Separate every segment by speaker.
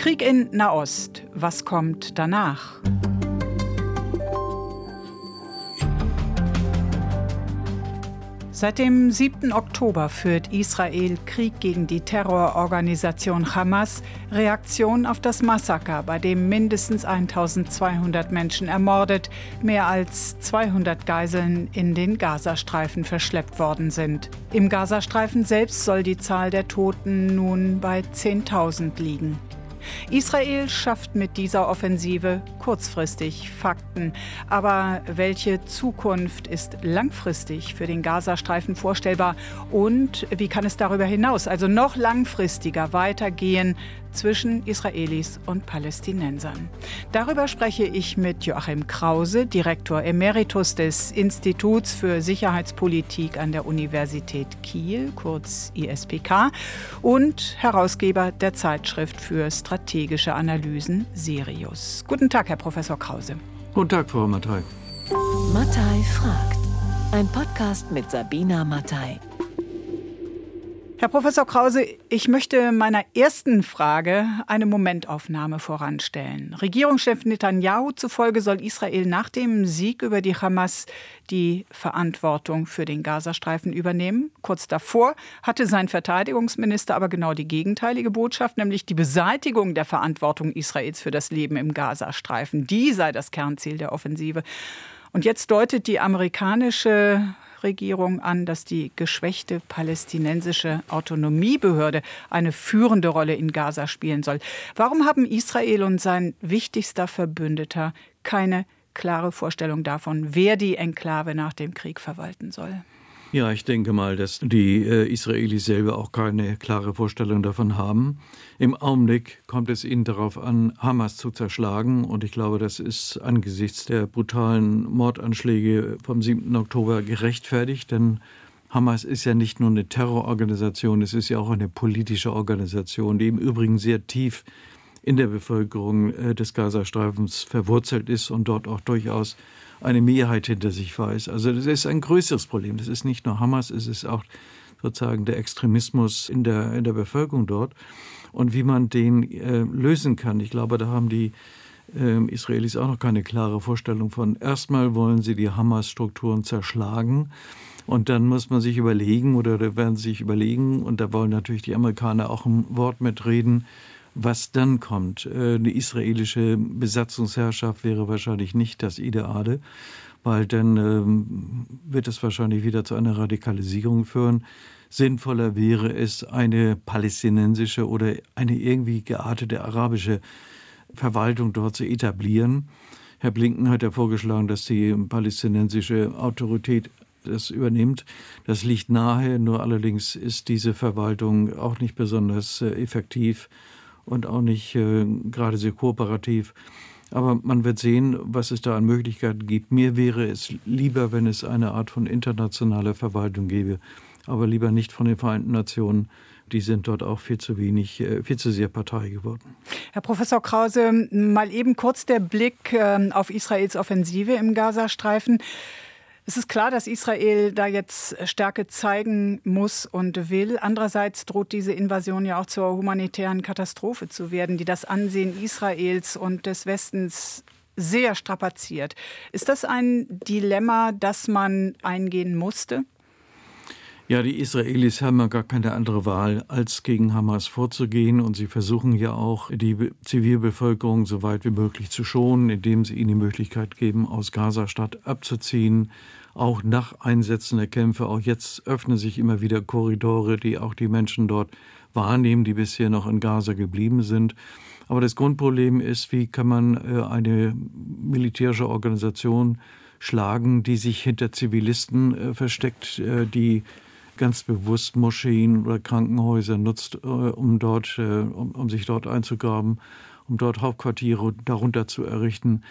Speaker 1: Krieg in Nahost. Was kommt danach? Seit dem 7. Oktober führt Israel Krieg gegen die Terrororganisation Hamas, Reaktion auf das Massaker, bei dem mindestens 1200 Menschen ermordet, mehr als 200 Geiseln in den Gazastreifen verschleppt worden sind. Im Gazastreifen selbst soll die Zahl der Toten nun bei 10.000 liegen. Israel schafft mit dieser Offensive kurzfristig Fakten. Aber welche Zukunft ist langfristig für den Gazastreifen vorstellbar? Und wie kann es darüber hinaus, also noch langfristiger, weitergehen zwischen Israelis und Palästinensern? Darüber spreche ich mit Joachim Krause, Direktor Emeritus des Instituts für Sicherheitspolitik an der Universität Kiel, kurz ISPK, und Herausgeber der Zeitschrift für strategische Analysen Sirius. Guten Tag, Herr Professor Krause.
Speaker 2: Guten Tag, Frau Mattei.
Speaker 3: Mattei fragt. Ein Podcast mit Sabina Mattei.
Speaker 1: Herr Professor Krause, ich möchte meiner ersten Frage eine Momentaufnahme voranstellen. Regierungschef Netanyahu zufolge soll Israel nach dem Sieg über die Hamas die Verantwortung für den Gazastreifen übernehmen. Kurz davor hatte sein Verteidigungsminister aber genau die gegenteilige Botschaft, nämlich die Beseitigung der Verantwortung Israels für das Leben im Gazastreifen. Die sei das Kernziel der Offensive. Und jetzt deutet die amerikanische Regierung an, dass die geschwächte palästinensische Autonomiebehörde eine führende Rolle in Gaza spielen soll. Warum haben Israel und sein wichtigster Verbündeter keine klare Vorstellung davon, wer die Enklave nach dem Krieg verwalten soll?
Speaker 2: Ja, ich denke mal, dass die äh, Israelis selber auch keine klare Vorstellung davon haben. Im Augenblick kommt es ihnen darauf an, Hamas zu zerschlagen. Und ich glaube, das ist angesichts der brutalen Mordanschläge vom 7. Oktober gerechtfertigt. Denn Hamas ist ja nicht nur eine Terrororganisation, es ist ja auch eine politische Organisation, die im Übrigen sehr tief in der Bevölkerung äh, des Gazastreifens verwurzelt ist und dort auch durchaus eine Mehrheit hinter sich weiß. Also das ist ein größeres Problem. Das ist nicht nur Hamas, es ist auch sozusagen der Extremismus in der, in der Bevölkerung dort. Und wie man den äh, lösen kann, ich glaube, da haben die äh, Israelis auch noch keine klare Vorstellung von. Erstmal wollen sie die Hamas-Strukturen zerschlagen. Und dann muss man sich überlegen, oder werden sie sich überlegen, und da wollen natürlich die Amerikaner auch ein Wort mitreden, was dann kommt. Äh, eine israelische Besatzungsherrschaft wäre wahrscheinlich nicht das Ideale, weil dann ähm, wird es wahrscheinlich wieder zu einer Radikalisierung führen. Sinnvoller wäre es, eine palästinensische oder eine irgendwie geartete arabische Verwaltung dort zu etablieren. Herr Blinken hat ja vorgeschlagen, dass die palästinensische Autorität das übernimmt. Das liegt nahe, nur allerdings ist diese Verwaltung auch nicht besonders äh, effektiv und auch nicht äh, gerade sehr kooperativ. Aber man wird sehen, was es da an Möglichkeiten gibt. Mir wäre es lieber, wenn es eine Art von internationaler Verwaltung gäbe, aber lieber nicht von den Vereinten Nationen. Die sind dort auch viel zu wenig, äh, viel zu sehr Partei geworden.
Speaker 1: Herr Professor Krause, mal eben kurz der Blick ähm, auf Israels Offensive im Gazastreifen. Es ist klar, dass Israel da jetzt Stärke zeigen muss und will. Andererseits droht diese Invasion ja auch zur humanitären Katastrophe zu werden, die das Ansehen Israels und des Westens sehr strapaziert. Ist das ein Dilemma, das man eingehen musste?
Speaker 2: Ja, die Israelis haben ja gar keine andere Wahl, als gegen Hamas vorzugehen. Und sie versuchen ja auch, die Zivilbevölkerung so weit wie möglich zu schonen, indem sie ihnen die Möglichkeit geben, aus Gaza-Stadt abzuziehen. Auch nach Einsätzen der Kämpfe, auch jetzt öffnen sich immer wieder Korridore, die auch die Menschen dort wahrnehmen, die bisher noch in Gaza geblieben sind. Aber das Grundproblem ist, wie kann man äh, eine militärische Organisation schlagen, die sich hinter Zivilisten äh, versteckt, äh, die ganz bewusst Moscheen oder Krankenhäuser nutzt, äh, um, dort, äh, um, um sich dort einzugraben, um dort Hauptquartiere darunter zu errichten.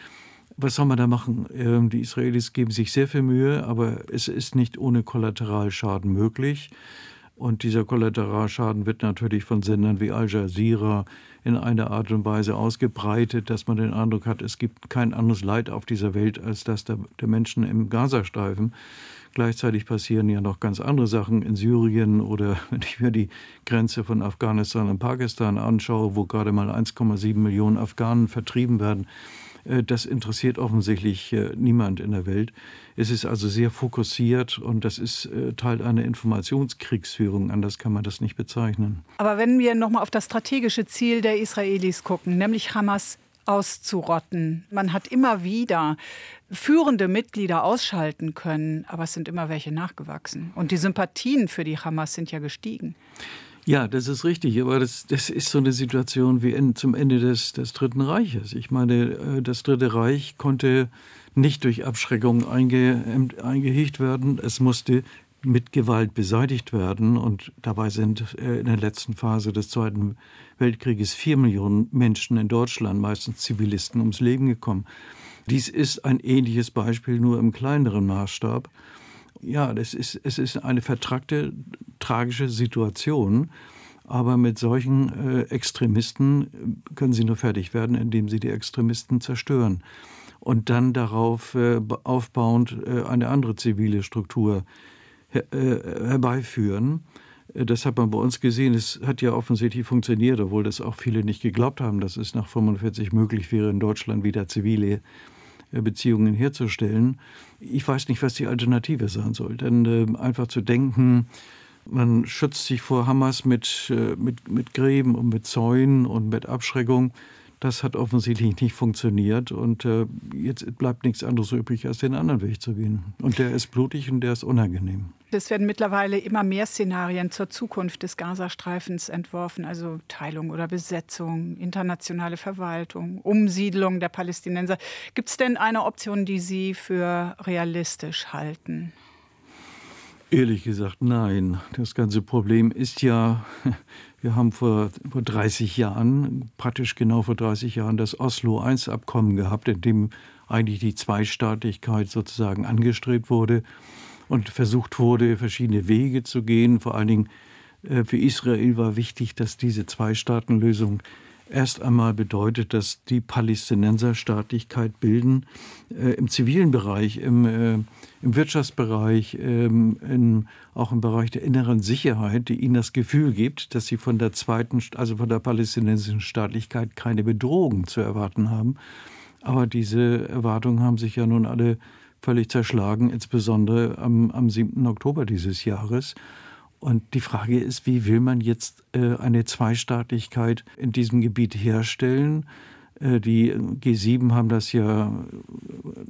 Speaker 2: Was soll man da machen? Ähm, die Israelis geben sich sehr viel Mühe, aber es ist nicht ohne Kollateralschaden möglich. Und dieser Kollateralschaden wird natürlich von Sendern wie Al Jazeera in einer Art und Weise ausgebreitet, dass man den Eindruck hat, es gibt kein anderes Leid auf dieser Welt als das der, der Menschen im Gazastreifen. Gleichzeitig passieren ja noch ganz andere Sachen in Syrien oder wenn ich mir die Grenze von Afghanistan und Pakistan anschaue, wo gerade mal 1,7 Millionen Afghanen vertrieben werden. Äh, das interessiert offensichtlich äh, niemand in der Welt. Es ist also sehr fokussiert und das ist äh, Teil einer Informationskriegsführung. Anders kann man das nicht bezeichnen.
Speaker 1: Aber wenn wir nochmal auf das strategische Ziel der Israelis gucken, nämlich Hamas auszurotten. Man hat immer wieder führende Mitglieder ausschalten können, aber es sind immer welche nachgewachsen. Und die Sympathien für die Hamas sind ja gestiegen.
Speaker 2: Ja, das ist richtig, aber das, das ist so eine Situation wie in, zum Ende des, des Dritten Reiches. Ich meine, äh, das Dritte Reich konnte nicht durch Abschreckung einge, eingehegt werden. Es musste mit Gewalt beseitigt werden. Und dabei sind äh, in der letzten Phase des Zweiten Weltkrieges vier Millionen Menschen in Deutschland, meistens Zivilisten, ums Leben gekommen. Dies ist ein ähnliches Beispiel, nur im kleineren Maßstab. Ja, das ist, es ist eine vertrackte, tragische Situation. Aber mit solchen äh, Extremisten können sie nur fertig werden, indem sie die Extremisten zerstören und dann darauf äh, aufbauend äh, eine andere zivile Struktur her äh, herbeiführen. Äh, das hat man bei uns gesehen. Es hat ja offensichtlich funktioniert, obwohl das auch viele nicht geglaubt haben, dass es nach 45 möglich wäre, in Deutschland wieder zivile äh, Beziehungen herzustellen. Ich weiß nicht, was die Alternative sein soll. Denn äh, einfach zu denken, man schützt sich vor Hamas mit, äh, mit, mit Gräben und mit Zäunen und mit Abschreckung, das hat offensichtlich nicht funktioniert und äh, jetzt bleibt nichts anderes übrig, als den anderen Weg zu gehen. Und der ist blutig und der ist unangenehm.
Speaker 1: Es werden mittlerweile immer mehr Szenarien zur Zukunft des Gazastreifens entworfen, also Teilung oder Besetzung, internationale Verwaltung, Umsiedlung der Palästinenser. Gibt es denn eine Option, die Sie für realistisch halten?
Speaker 2: Ehrlich gesagt, nein. Das ganze Problem ist ja, wir haben vor, vor 30 Jahren, praktisch genau vor 30 Jahren, das Oslo-I-Abkommen gehabt, in dem eigentlich die Zweistaatlichkeit sozusagen angestrebt wurde und versucht wurde, verschiedene Wege zu gehen. Vor allen Dingen äh, für Israel war wichtig, dass diese Zwei-Staaten-Lösung erst einmal bedeutet, dass die Palästinenser Staatlichkeit bilden, äh, im zivilen Bereich, im, äh, im Wirtschaftsbereich, ähm, in, auch im Bereich der inneren Sicherheit, die ihnen das Gefühl gibt, dass sie von der zweiten, also von der palästinensischen Staatlichkeit keine Bedrohung zu erwarten haben. Aber diese Erwartungen haben sich ja nun alle völlig zerschlagen, insbesondere am, am 7. Oktober dieses Jahres. Und die Frage ist, wie will man jetzt äh, eine Zweistaatlichkeit in diesem Gebiet herstellen? Äh, die G7 haben das ja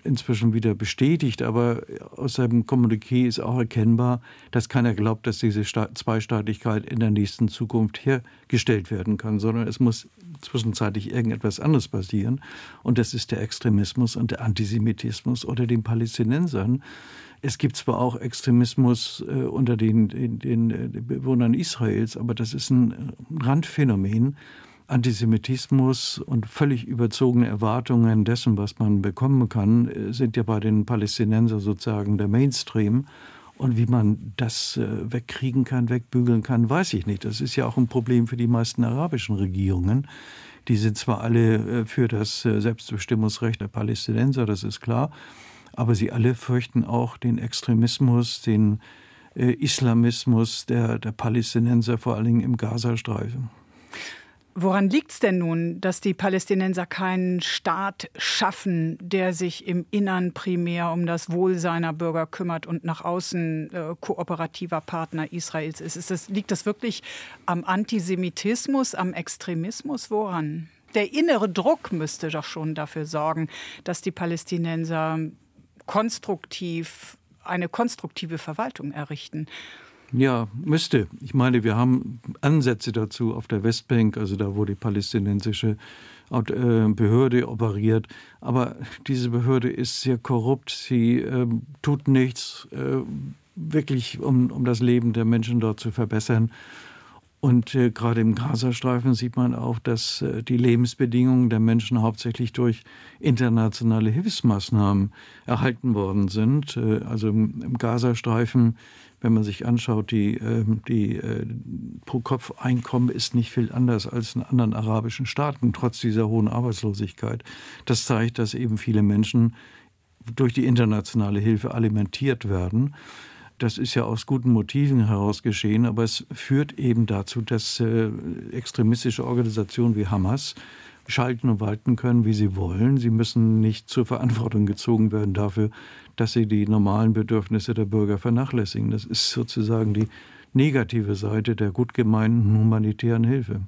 Speaker 2: inzwischen wieder bestätigt, aber aus seinem Kommuniqué ist auch erkennbar, dass keiner glaubt, dass diese Zweistaatlichkeit in der nächsten Zukunft hergestellt werden kann, sondern es muss zwischenzeitlich irgendetwas anderes passieren. Und das ist der Extremismus und der Antisemitismus unter den Palästinensern. Es gibt zwar auch Extremismus äh, unter den, den, den, äh, Bewohnern Israels, aber das ist ein Randphänomen. Antisemitismus und völlig überzogene Erwartungen dessen, was man bekommen kann, äh, sind ja bei den Palästinensern sozusagen der Mainstream. Und wie man das äh, wegkriegen kann, wegbügeln kann, weiß ich nicht. Das ist ja auch ein Problem für die meisten arabischen Regierungen. Die sind zwar alle äh, für das Selbstbestimmungsrecht der Palästinenser, das ist klar, aber sie alle fürchten auch den Extremismus, den Islamismus der, der Palästinenser, vor allen Dingen im Gazastreifen.
Speaker 1: Woran liegt es denn nun, dass die Palästinenser keinen Staat schaffen, der sich im Innern primär um das Wohl seiner Bürger kümmert und nach außen äh, kooperativer Partner Israels ist? ist das, liegt das wirklich am Antisemitismus, am Extremismus? Woran? Der innere Druck müsste doch schon dafür sorgen, dass die Palästinenser konstruktiv eine konstruktive Verwaltung errichten.
Speaker 2: Ja, müsste. Ich meine, wir haben Ansätze dazu auf der Westbank, also da, wo die palästinensische äh, Behörde operiert. Aber diese Behörde ist sehr korrupt. Sie äh, tut nichts äh, wirklich, um, um das Leben der Menschen dort zu verbessern. Und äh, gerade im Gazastreifen sieht man auch, dass äh, die Lebensbedingungen der Menschen hauptsächlich durch internationale Hilfsmaßnahmen erhalten worden sind. Äh, also im, im Gazastreifen, wenn man sich anschaut, die, ähm, die äh, Pro-Kopf-Einkommen ist nicht viel anders als in anderen arabischen Staaten, trotz dieser hohen Arbeitslosigkeit. Das zeigt, dass eben viele Menschen durch die internationale Hilfe alimentiert werden. Das ist ja aus guten Motiven heraus geschehen, aber es führt eben dazu, dass äh, extremistische Organisationen wie Hamas schalten und walten können, wie sie wollen. Sie müssen nicht zur Verantwortung gezogen werden dafür, dass sie die normalen Bedürfnisse der Bürger vernachlässigen. Das ist sozusagen die negative Seite der gut gemeinten humanitären Hilfe.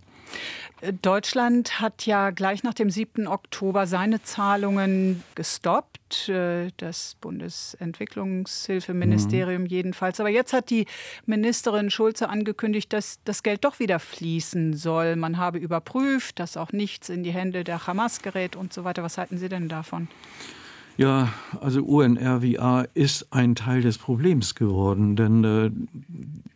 Speaker 1: Deutschland hat ja gleich nach dem 7. Oktober seine Zahlungen gestoppt, äh, das Bundesentwicklungshilfeministerium mhm. jedenfalls. Aber jetzt hat die Ministerin Schulze angekündigt, dass das Geld doch wieder fließen soll. Man habe überprüft, dass auch nichts in die Hände der Hamas gerät und so weiter. Was halten Sie denn davon?
Speaker 2: Ja, also UNRWA ist ein Teil des Problems geworden, denn äh,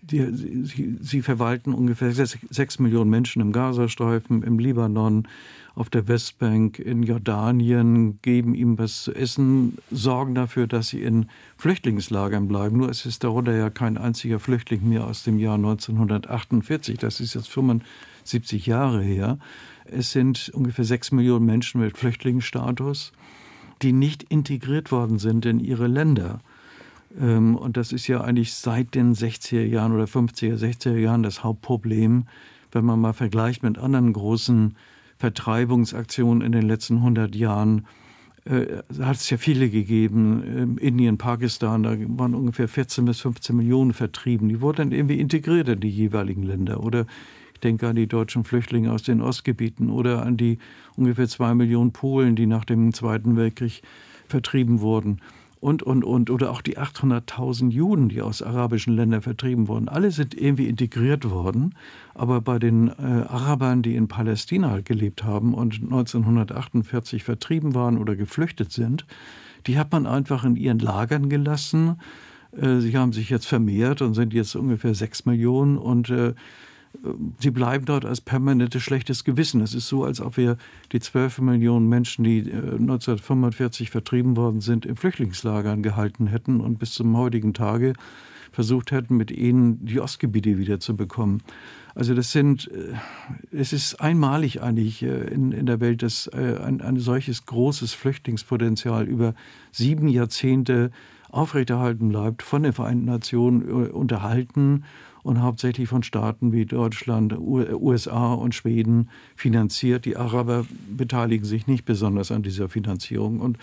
Speaker 2: die, sie, sie, verwalten ungefähr sechs, sechs, Millionen Menschen im Gazastreifen, im Libanon, auf der Westbank, in Jordanien, geben ihm was zu essen, sorgen dafür, dass sie in Flüchtlingslagern bleiben. Nur es ist darunter ja kein einziger Flüchtling mehr aus dem Jahr 1948. Das ist jetzt 75 Jahre her. Es sind ungefähr sechs Millionen Menschen mit Flüchtlingsstatus die nicht integriert worden sind in ihre Länder. Ähm, und das ist ja eigentlich seit den 60er Jahren oder 50er, 60er Jahren das Hauptproblem, wenn man mal vergleicht mit anderen großen Vertreibungsaktionen in den letzten 100 Jahren. Äh, hat es ja viele gegeben, ähm, Indien, Pakistan, da waren ungefähr 14 bis 15 Millionen vertrieben. Die wurden dann irgendwie integriert in die jeweiligen Länder. Oder ich denke an die deutschen Flüchtlinge aus den Ostgebieten oder an die ungefähr zwei Millionen Polen, die nach dem Zweiten Weltkrieg vertrieben wurden. Und, und, und, oder auch die 800.000 Juden, die aus arabischen Ländern vertrieben wurden. Alle sind irgendwie integriert worden. Aber bei den äh, Arabern, die in Palästina gelebt haben und 1948 vertrieben waren oder geflüchtet sind, die hat man einfach in ihren Lagern gelassen. Äh, sie haben sich jetzt vermehrt und sind jetzt ungefähr sechs Millionen und äh, sie bleiben dort als permanentes schlechtes Gewissen. Es ist so, als ob wir die 12 Millionen Menschen, die 1945 äh, vertrieben worden sind, in Flüchtlingslagern gehalten hätten und bis zum heutigen Tage versucht hätten, mit ihnen die Ostgebiete wieder zu bekommen. Also das sind, äh, es ist einmalig eigentlich äh, in, in der Welt, dass ein, ein solches großes Flüchtlingspotenzial über sieben Jahrzehnte aufrechterhalten bleibt, von den Vereinten Nationen unterhalten und hauptsächlich von Staaten wie Deutschland, USA und Schweden finanziert. Die Araber beteiligen sich nicht besonders an dieser Finanzierung. Und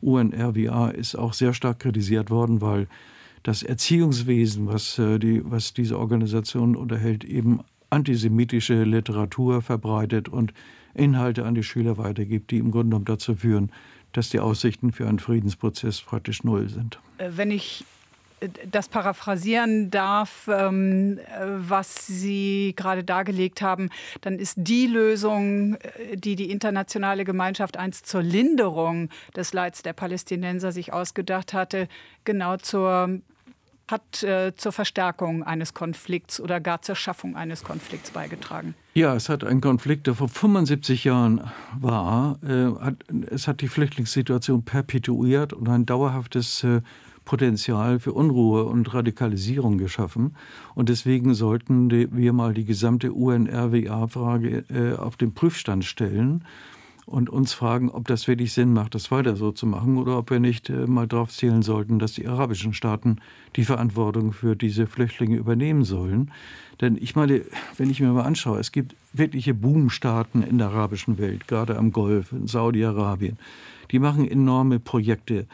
Speaker 2: UNRWA ist auch sehr stark kritisiert worden, weil das Erziehungswesen, was, äh, die, was diese Organisation unterhält, eben antisemitische Literatur verbreitet und Inhalte an die Schüler weitergibt, die im Grunde genommen dazu führen, dass die Aussichten für einen Friedensprozess praktisch null sind.
Speaker 1: Äh, wenn ich das paraphrasieren darf, ähm, was Sie gerade dargelegt haben, dann ist die Lösung, äh, die die internationale Gemeinschaft einst zur Linderung des Leids der Palästinenser sich ausgedacht hatte, genau zur hat äh, zur Verstärkung eines Konflikts oder gar zur Schaffung eines Konflikts beigetragen.
Speaker 2: Ja, es hat ein Konflikt, der vor 75 Jahren war. Äh, hat, es hat die Flüchtlingssituation perpetuiert und ein dauerhaftes äh, Potenzial für Unruhe und Radikalisierung geschaffen. Und deswegen sollten wir mal die gesamte UNRWA-Frage äh, auf den Prüfstand stellen und uns fragen, ob das wirklich Sinn macht, das weiter so zu machen oder ob wir nicht äh, mal darauf zählen sollten, dass die arabischen Staaten die Verantwortung für diese Flüchtlinge übernehmen sollen. Denn ich meine, wenn ich mir mal anschaue, es gibt wirkliche Boomstaaten in der arabischen Welt, gerade am Golf, in Saudi-Arabien. Die machen enorme Projekte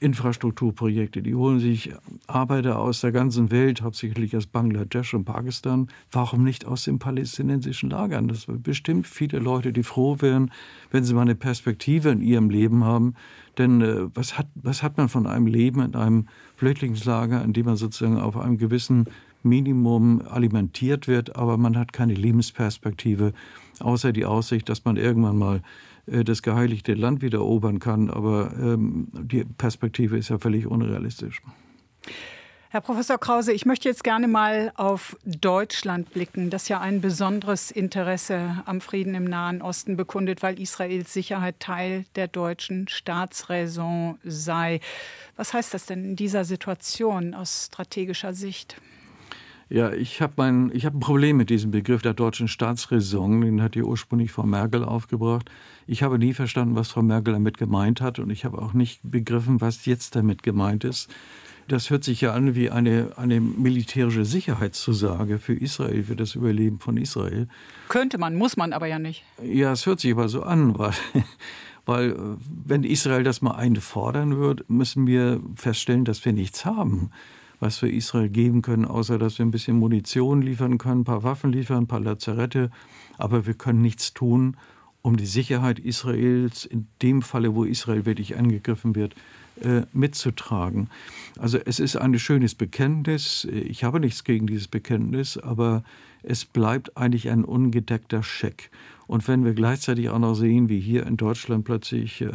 Speaker 2: Infrastrukturprojekte. Die holen sich Arbeiter aus der ganzen Welt, hauptsächlich aus Bangladesch und Pakistan. Warum nicht aus den palästinensischen Lagern? Das sind bestimmt viele Leute, die froh wären, wenn sie mal eine Perspektive in ihrem Leben haben. Denn äh, was, hat, was hat man von einem Leben in einem Flüchtlingslager, in dem man sozusagen auf einem gewissen Minimum alimentiert wird, aber man hat keine Lebensperspektive, außer die Aussicht, dass man irgendwann mal das geheiligte Land wieder erobern kann. Aber ähm, die Perspektive ist ja völlig unrealistisch.
Speaker 1: Herr Professor Krause, ich möchte jetzt gerne mal auf Deutschland blicken, das ja ein besonderes Interesse am Frieden im Nahen Osten bekundet, weil Israels Sicherheit Teil der deutschen Staatsräson sei. Was heißt das denn in dieser Situation aus strategischer Sicht?
Speaker 2: Ja, ich habe ein, hab ein Problem mit diesem Begriff der deutschen Staatsräson. Den hat die ursprünglich Frau Merkel aufgebracht. Ich habe nie verstanden, was Frau Merkel damit gemeint hat. Und ich habe auch nicht begriffen, was jetzt damit gemeint ist das hört sich ja an wie eine, eine militärische Sicherheitszusage für Israel, für das Überleben von Israel.
Speaker 1: Könnte man, muss man aber ja nicht.
Speaker 2: Ja, es hört sich aber so an, weil, weil wenn Israel das mal einfordern wird, müssen wir feststellen, dass wir nichts haben, was wir Israel geben können, außer dass wir ein bisschen Munition liefern können, ein paar Waffen liefern, ein paar Lazarette, aber wir können nichts tun, um die Sicherheit Israels in dem Falle, wo Israel wirklich angegriffen wird, äh, mitzutragen. Also es ist ein schönes Bekenntnis. Ich habe nichts gegen dieses Bekenntnis, aber es bleibt eigentlich ein ungedeckter Scheck. Und wenn wir gleichzeitig auch noch sehen, wie hier in Deutschland plötzlich äh,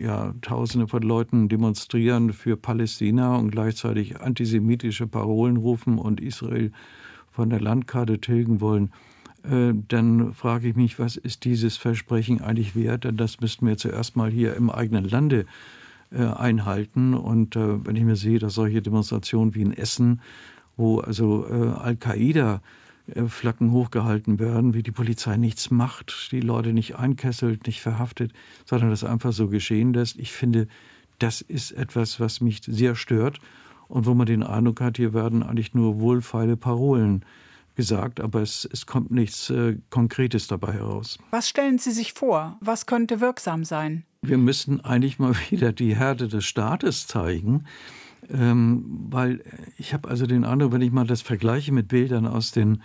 Speaker 2: ja, Tausende von Leuten demonstrieren für Palästina und gleichzeitig antisemitische Parolen rufen und Israel von der Landkarte tilgen wollen, äh, dann frage ich mich, was ist dieses Versprechen eigentlich wert? Denn das müssten wir zuerst mal hier im eigenen Lande äh, einhalten. Und äh, wenn ich mir sehe, dass solche Demonstrationen wie in Essen, wo also äh, Al-Qaida Flaggen hochgehalten werden, wie die Polizei nichts macht, die Leute nicht einkesselt, nicht verhaftet, sondern das einfach so geschehen lässt. Ich finde, das ist etwas, was mich sehr stört und wo man den Eindruck hat, hier werden eigentlich nur wohlfeile Parolen gesagt, aber es, es kommt nichts äh, Konkretes dabei heraus.
Speaker 1: Was stellen Sie sich vor? Was könnte wirksam sein?
Speaker 2: wir müssten eigentlich mal wieder die Härte des Staates zeigen. Ähm, weil ich habe also den Eindruck, wenn ich mal das vergleiche mit Bildern aus den,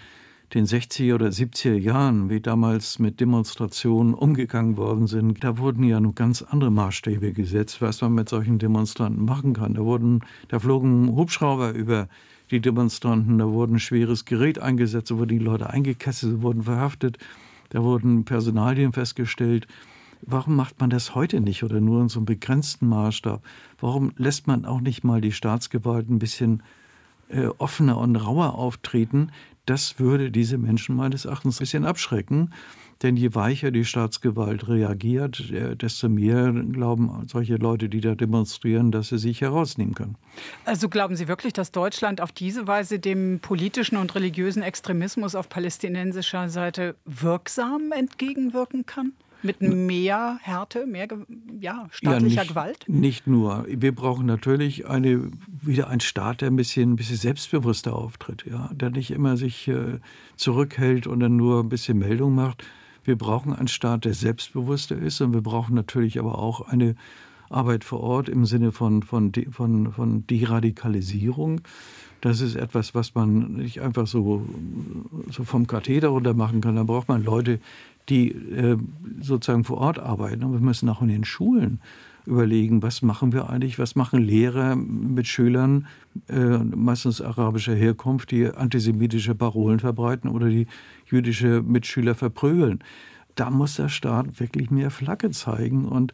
Speaker 2: den 60er oder 70er Jahren, wie damals mit Demonstrationen umgegangen worden sind, da wurden ja nur ganz andere Maßstäbe gesetzt, was man mit solchen Demonstranten machen kann. Da, wurden, da flogen Hubschrauber über die Demonstranten, da wurden schweres Gerät eingesetzt, da wurden die Leute eingekesselt, wurden verhaftet, da wurden Personalien festgestellt. Warum macht man das heute nicht oder nur in so einem begrenzten Maßstab? Warum lässt man auch nicht mal die Staatsgewalt ein bisschen äh, offener und rauer auftreten? Das würde diese Menschen meines Erachtens ein bisschen abschrecken. Denn je weicher die Staatsgewalt reagiert, äh, desto mehr glauben solche Leute, die da demonstrieren, dass sie sich herausnehmen können.
Speaker 1: Also glauben Sie wirklich, dass Deutschland auf diese Weise dem politischen und religiösen Extremismus auf palästinensischer Seite wirksam entgegenwirken kann? Mit mehr Härte, mehr ja, staatlicher
Speaker 2: ja, nicht,
Speaker 1: Gewalt?
Speaker 2: Nicht nur. Wir brauchen natürlich eine, wieder einen Staat, der ein bisschen, ein bisschen selbstbewusster auftritt, ja, der nicht immer sich äh, zurückhält und dann nur ein bisschen Meldung macht. Wir brauchen einen Staat, der selbstbewusster ist und wir brauchen natürlich aber auch eine Arbeit vor Ort im Sinne von, von, von, von Deradikalisierung. Das ist etwas, was man nicht einfach so, so vom Katheter runter machen kann. Da braucht man Leute, die äh, sozusagen vor Ort arbeiten. Und wir müssen auch in den Schulen überlegen, was machen wir eigentlich, was machen Lehrer mit Schülern, äh, meistens arabischer Herkunft, die antisemitische Parolen verbreiten oder die jüdische Mitschüler verprügeln. Da muss der Staat wirklich mehr Flagge zeigen. Und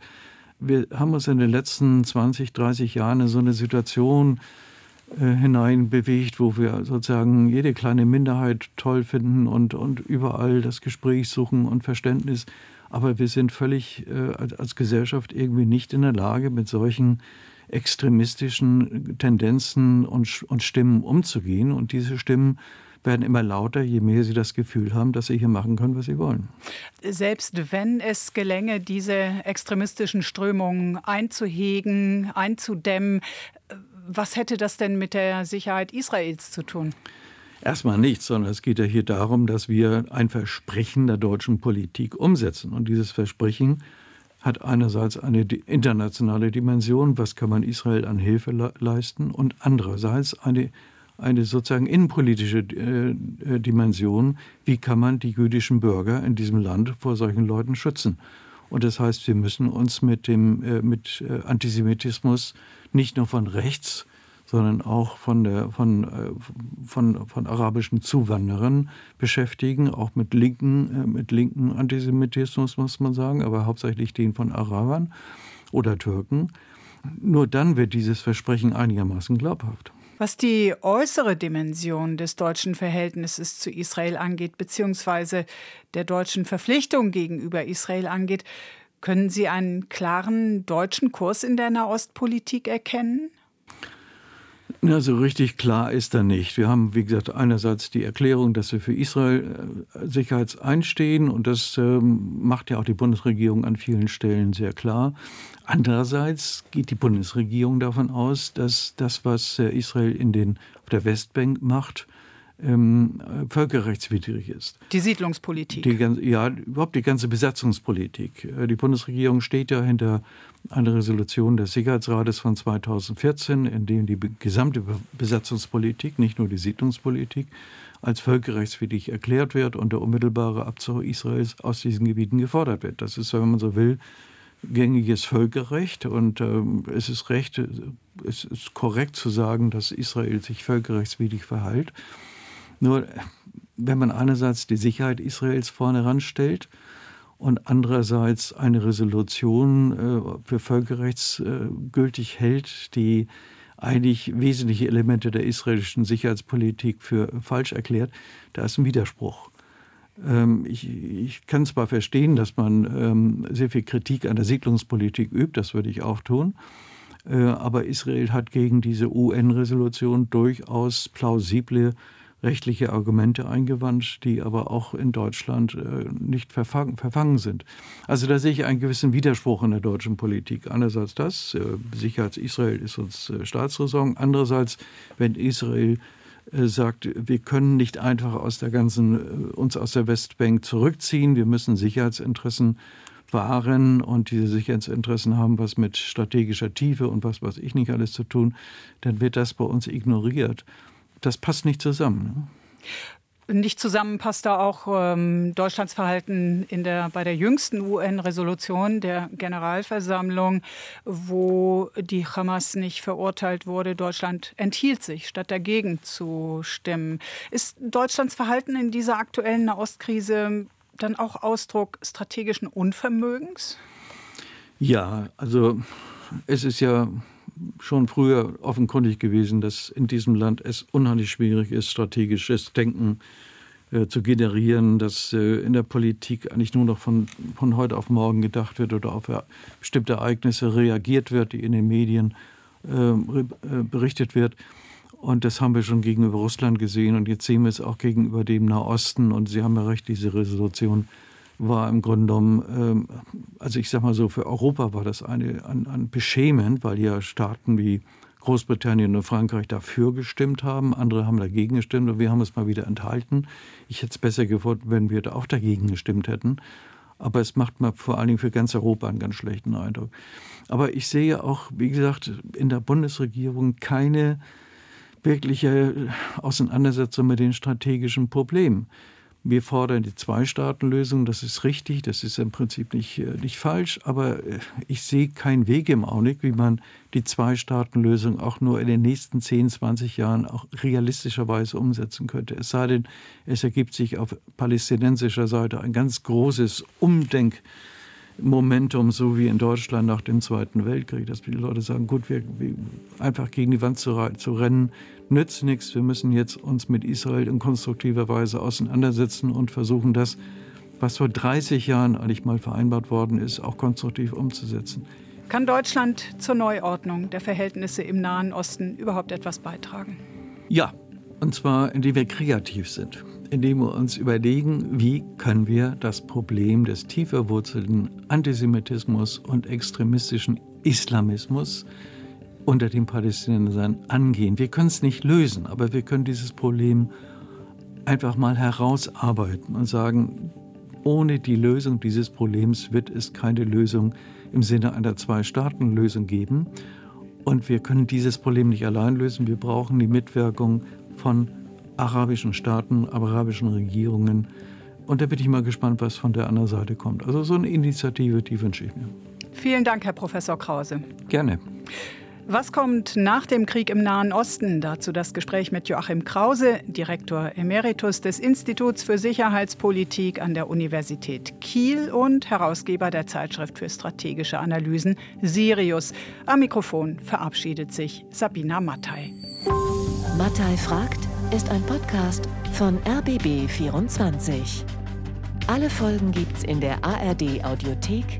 Speaker 2: wir haben uns in den letzten 20, 30 Jahren in so eine Situation äh, hinein bewegt, wo wir sozusagen jede kleine Minderheit toll finden und, und überall das Gespräch suchen und Verständnis. Aber wir sind völlig äh, als Gesellschaft irgendwie nicht in der Lage, mit solchen extremistischen Tendenzen und, und Stimmen umzugehen. Und diese Stimmen werden immer lauter, je mehr sie das Gefühl haben, dass sie hier machen können, was sie wollen.
Speaker 1: Selbst wenn es gelänge, diese extremistischen Strömungen einzuhegen, einzudämmen, was hätte das denn mit der Sicherheit Israels zu tun?
Speaker 2: Erstmal nichts, sondern es geht ja hier darum, dass wir ein Versprechen der deutschen Politik umsetzen. Und dieses Versprechen hat einerseits eine internationale Dimension, was kann man Israel an Hilfe le leisten, und andererseits eine, eine sozusagen innenpolitische äh, äh, Dimension, wie kann man die jüdischen Bürger in diesem Land vor solchen Leuten schützen. Und das heißt, wir müssen uns mit dem äh, mit äh, Antisemitismus nicht nur von rechts, sondern auch von, der, von, äh, von, von arabischen Zuwanderern beschäftigen, auch mit linken, äh, mit linken Antisemitismus, muss man sagen, aber hauptsächlich den von Arabern oder Türken. Nur dann wird dieses Versprechen einigermaßen glaubhaft.
Speaker 1: Was die äußere Dimension des deutschen Verhältnisses zu Israel angeht, beziehungsweise der deutschen Verpflichtung gegenüber Israel angeht, können Sie einen klaren deutschen Kurs in der Nahostpolitik erkennen?
Speaker 2: Na, so richtig klar ist er nicht. Wir haben, wie gesagt, einerseits die Erklärung, dass wir für Israel äh, Sicherheitseinstehen und das ähm, macht ja auch die Bundesregierung an vielen Stellen sehr klar. Andererseits geht die Bundesregierung davon aus, dass das, was äh, Israel in den, auf der Westbank macht, ähm, völkerrechtswidrig ist.
Speaker 1: Die Siedlungspolitik.
Speaker 2: Die, ja, überhaupt die ganze Besatzungspolitik. Äh, die Bundesregierung steht ja hinter einer Resolution des Sicherheitsrates von 2014, in dem die gesamte Besatzungspolitik, nicht nur die Siedlungspolitik, als völkerrechtswidrig erklärt wird und der unmittelbare Abzug Israels aus diesen Gebieten gefordert wird. Das ist, wenn man so will, gängiges Völkerrecht und ähm, es ist recht, es ist korrekt zu sagen, dass Israel sich völkerrechtswidrig verhält. Nur wenn man einerseits die Sicherheit Israels vorne ranstellt und andererseits eine Resolution äh, für völkerrechtsgültig hält, die eigentlich wesentliche Elemente der israelischen Sicherheitspolitik für falsch erklärt, da ist ein Widerspruch. Ähm, ich, ich, kann zwar verstehen, dass man ähm, sehr viel Kritik an der Siedlungspolitik übt, das würde ich auch tun, äh, aber Israel hat gegen diese UN-Resolution durchaus plausible rechtliche Argumente eingewandt, die aber auch in Deutschland äh, nicht verfangen, verfangen sind. Also da sehe ich einen gewissen Widerspruch in der deutschen Politik. Einerseits das, äh, Sicherheits Israel ist uns äh, Staatsräson. Andererseits, wenn Israel sagt, wir können nicht einfach aus der ganzen, uns aus der Westbank zurückziehen, wir müssen Sicherheitsinteressen wahren und diese Sicherheitsinteressen haben was mit strategischer Tiefe und was weiß ich nicht alles zu tun, dann wird das bei uns ignoriert das passt nicht zusammen.
Speaker 1: Nicht zusammen passt da auch ähm, Deutschlands Verhalten in der, bei der jüngsten UN-Resolution der Generalversammlung, wo die Hamas nicht verurteilt wurde. Deutschland enthielt sich, statt dagegen zu stimmen. Ist Deutschlands Verhalten in dieser aktuellen Nahostkrise dann auch Ausdruck strategischen Unvermögens?
Speaker 2: Ja, also es ist ja schon früher offenkundig gewesen, dass in diesem Land es unheimlich schwierig ist, strategisches Denken äh, zu generieren, dass äh, in der Politik eigentlich nur noch von, von heute auf morgen gedacht wird oder auf bestimmte Ereignisse reagiert wird, die in den Medien äh, äh berichtet wird. Und das haben wir schon gegenüber Russland gesehen und jetzt sehen wir es auch gegenüber dem Nahosten. Und Sie haben ja recht, diese Resolution war im Grunde genommen, ähm, also ich sag mal so, für Europa war das eine, ein, ein beschämend, weil ja Staaten wie Großbritannien und Frankreich dafür gestimmt haben, andere haben dagegen gestimmt und wir haben es mal wieder enthalten. Ich hätte es besser gefunden, wenn wir da auch dagegen gestimmt hätten. Aber es macht mal vor allen Dingen für ganz Europa einen ganz schlechten Eindruck. Aber ich sehe auch, wie gesagt, in der Bundesregierung keine wirkliche Auseinandersetzung mit den strategischen Problemen. Wir fordern die Zwei-Staaten-Lösung, das ist richtig, das ist im Prinzip nicht, äh, nicht falsch, aber äh, ich sehe keinen Weg im Augenblick, wie man die Zwei-Staaten-Lösung auch nur in den nächsten 10, 20 Jahren auch realistischerweise umsetzen könnte. Es sei denn, es ergibt sich auf palästinensischer Seite ein ganz großes Umdenk- Momentum, so wie in Deutschland nach dem Zweiten Weltkrieg, dass die Leute sagen, gut, wir, wir einfach gegen die Wand zu, zu, rennen, nützt nichts. Wir müssen jetzt uns mit Israel in konstruktiver Weise auseinandersetzen und versuchen, das, was vor 30 Jahren eigentlich mal vereinbart worden ist, auch konstruktiv umzusetzen.
Speaker 1: Kann Deutschland zur Neuordnung der Verhältnisse im Nahen Osten überhaupt etwas beitragen?
Speaker 2: Ja, und zwar indem wir kreativ sind indem wir uns überlegen, wie können wir das Problem des tief verwurzelten Antisemitismus und extremistischen Islamismus unter den Palästinensern angehen. Wir können es nicht lösen, aber wir können dieses Problem einfach mal herausarbeiten und sagen, ohne die Lösung dieses Problems wird es keine Lösung im Sinne einer Zwei-Staaten-Lösung geben. Und wir können dieses Problem nicht allein lösen. Wir brauchen die Mitwirkung von arabischen Staaten, arabischen Regierungen. Und da bin ich mal gespannt, was von der anderen Seite kommt. Also so eine Initiative, die wünsche ich mir.
Speaker 1: Vielen Dank, Herr Professor Krause.
Speaker 2: Gerne.
Speaker 1: Was kommt nach dem Krieg im Nahen Osten? Dazu das Gespräch mit Joachim Krause, Direktor Emeritus des Instituts für Sicherheitspolitik an der Universität Kiel und Herausgeber der Zeitschrift für strategische Analysen Sirius. Am Mikrofon verabschiedet sich Sabina Mattei.
Speaker 3: Mattei fragt ist ein Podcast von RBB24. Alle Folgen gibt's in der ARD Audiothek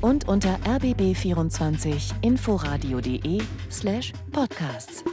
Speaker 3: und unter rbb24inforadio.de slash podcasts.